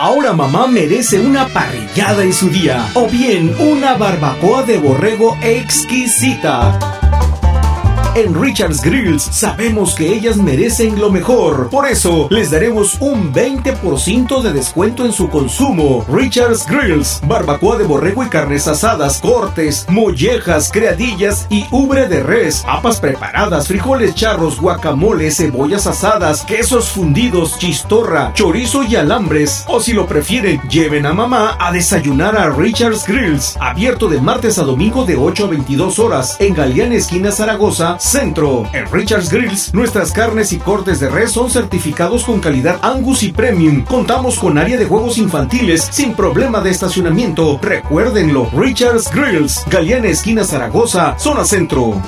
Ahora mamá merece una parrillada en su día o bien una barbacoa de borrego exquisita. En Richard's Grills sabemos que ellas merecen lo mejor. Por eso les daremos un 20% de descuento en su consumo. Richard's Grills, barbacoa de borrego y carnes asadas, cortes, mollejas, creadillas y ubre de res, papas preparadas, frijoles charros, guacamole, cebollas asadas, quesos fundidos, chistorra, chorizo y alambres. O si lo prefieren, lleven a mamá a desayunar a Richard's Grills, abierto de martes a domingo de 8 a 22 horas en Galeana Esquina Zaragoza Centro. En Richards Grills, nuestras carnes y cortes de res son certificados con calidad Angus y Premium. Contamos con área de juegos infantiles sin problema de estacionamiento. Recuérdenlo, Richards Grills, Galeana Esquina Zaragoza, zona centro.